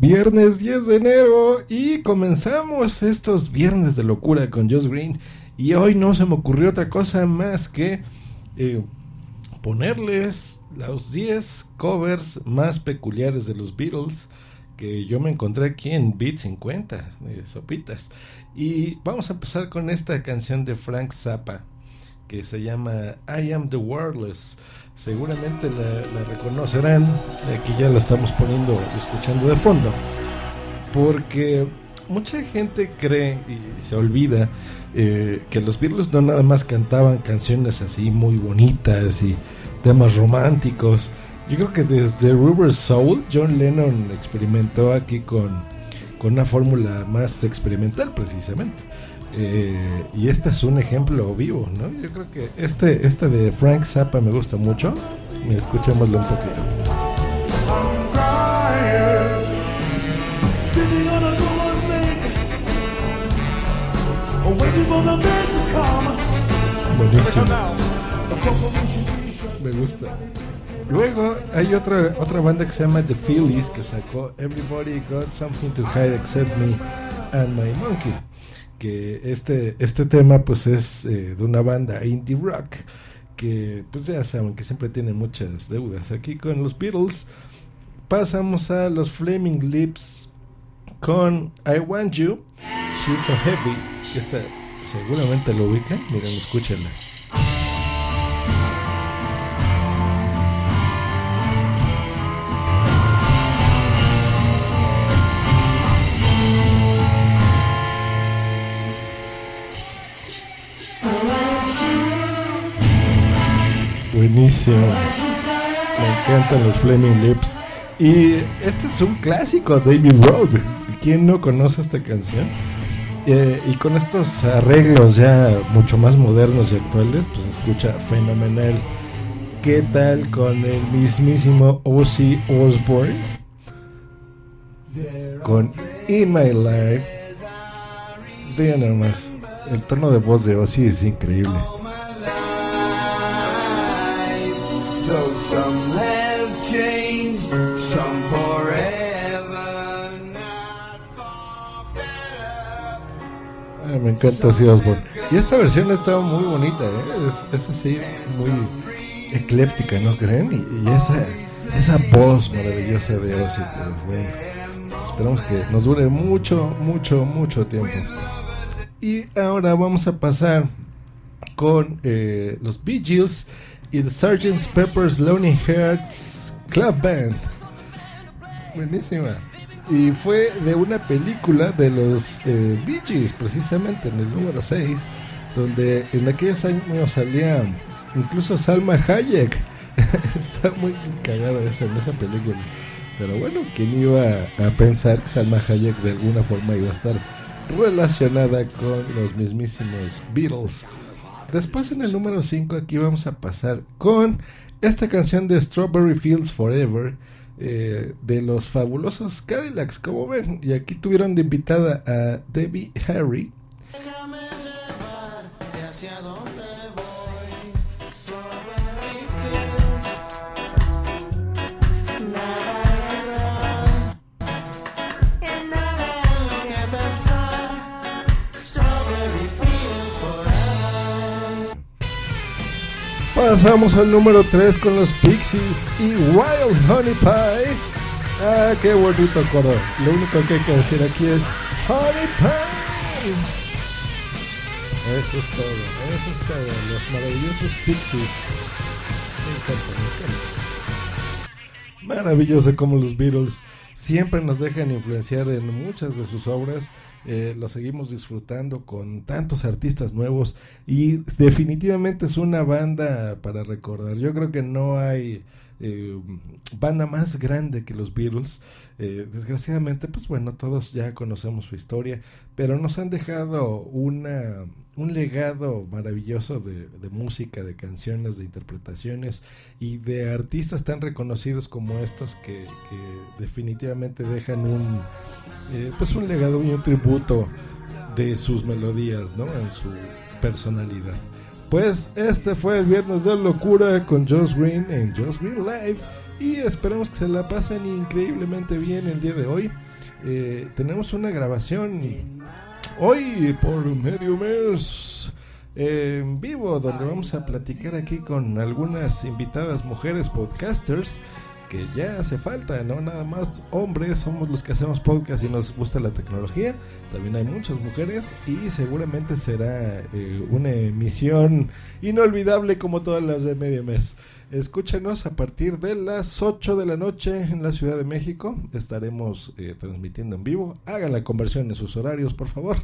Viernes 10 de enero y comenzamos estos viernes de locura con Josh Green. Y hoy no se me ocurrió otra cosa más que eh, ponerles los 10 covers más peculiares de los Beatles que yo me encontré aquí en Beat 50 de Sopitas. Y vamos a empezar con esta canción de Frank Zappa que se llama I Am the Wordless. Seguramente la, reconocerán, aquí ya la estamos poniendo escuchando de fondo, porque mucha gente cree y se olvida eh, que los Beatles no nada más cantaban canciones así muy bonitas y temas románticos. Yo creo que desde River Soul, John Lennon experimentó aquí con, con una fórmula más experimental precisamente. Eh, y este es un ejemplo vivo, ¿no? Yo creo que este, este de Frank Zappa me gusta mucho. Escuchémoslo un poquito. Buenísimo. Me gusta. Luego hay otra otra banda que se llama The Phillies que sacó Everybody Got Something to Hide Except Me and My Monkey que este, este tema pues es eh, de una banda indie rock que pues ya saben que siempre tiene muchas deudas. Aquí con los Beatles pasamos a los Flaming Lips con I Want You, She's So Heavy, que esta seguramente lo ubican, miren, escúchenla. Buenísimo. Me encantan los Flaming Lips. Y este es un clásico, David Road. ¿Quién no conoce esta canción? Eh, y con estos arreglos ya mucho más modernos y actuales, pues escucha fenomenal. ¿Qué tal con el mismísimo Ozzy Osbourne? Con In My Life. Vean nomás, el tono de voz de Ozzy es increíble. Me encanta Ozzy Osbourne. Y esta versión está muy bonita, ¿eh? es, así, muy ecléptica, ¿no creen? Y, esa, esa voz maravillosa de Ozzy, pues, esperamos que nos dure mucho, mucho, mucho tiempo. Y ahora vamos a pasar con eh, los Bee Gees y Sgt. Pepper's Lonely Hearts Club Band. Buenísima. Y fue de una película de los eh, Bee Gees, precisamente en el número 6, donde en aquellos años salía incluso Salma Hayek. Está muy cagada esa, en esa película. Pero bueno, ¿quién iba a pensar que Salma Hayek de alguna forma iba a estar relacionada con los mismísimos Beatles? Después en el número 5 aquí vamos a pasar con esta canción de Strawberry Fields Forever eh, de los fabulosos Cadillacs, como ven. Y aquí tuvieron de invitada a Debbie Harry. Pasamos al número 3 con los Pixies y Wild Honey Pie. Ah, qué bonito coro. Lo único que hay que decir aquí es Honey Pie. Eso es todo, eso es todo. Los maravillosos Pixies. Me encanta, me encanta. Maravilloso como los Beatles siempre nos dejan influenciar en muchas de sus obras eh, lo seguimos disfrutando con tantos artistas nuevos y definitivamente es una banda para recordar. Yo creo que no hay eh, banda más grande que los Beatles. Eh, desgraciadamente, pues bueno, todos ya conocemos su historia, pero nos han dejado una, un legado maravilloso de, música, de canciones, de interpretaciones y de artistas tan reconocidos como estos que, definitivamente dejan un, eh, pues un legado y un tributo de sus melodías, ¿no? En su personalidad. Pues este fue el Viernes de Locura con Josh Green en Josh Green Live y esperamos que se la pasen increíblemente bien el día de hoy. Eh, tenemos una grabación hoy por medio mes en vivo donde vamos a platicar aquí con algunas invitadas mujeres podcasters que ya hace falta, no nada más hombres somos los que hacemos podcast y nos gusta la tecnología, también hay muchas mujeres y seguramente será eh, una emisión inolvidable como todas las de medio mes. Escúchenos a partir de las 8 de la noche en la Ciudad de México. Estaremos eh, transmitiendo en vivo. Hagan la conversión en sus horarios, por favor.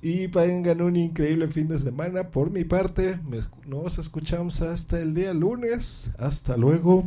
Y tengan un increíble fin de semana. Por mi parte, nos escuchamos hasta el día lunes. Hasta luego.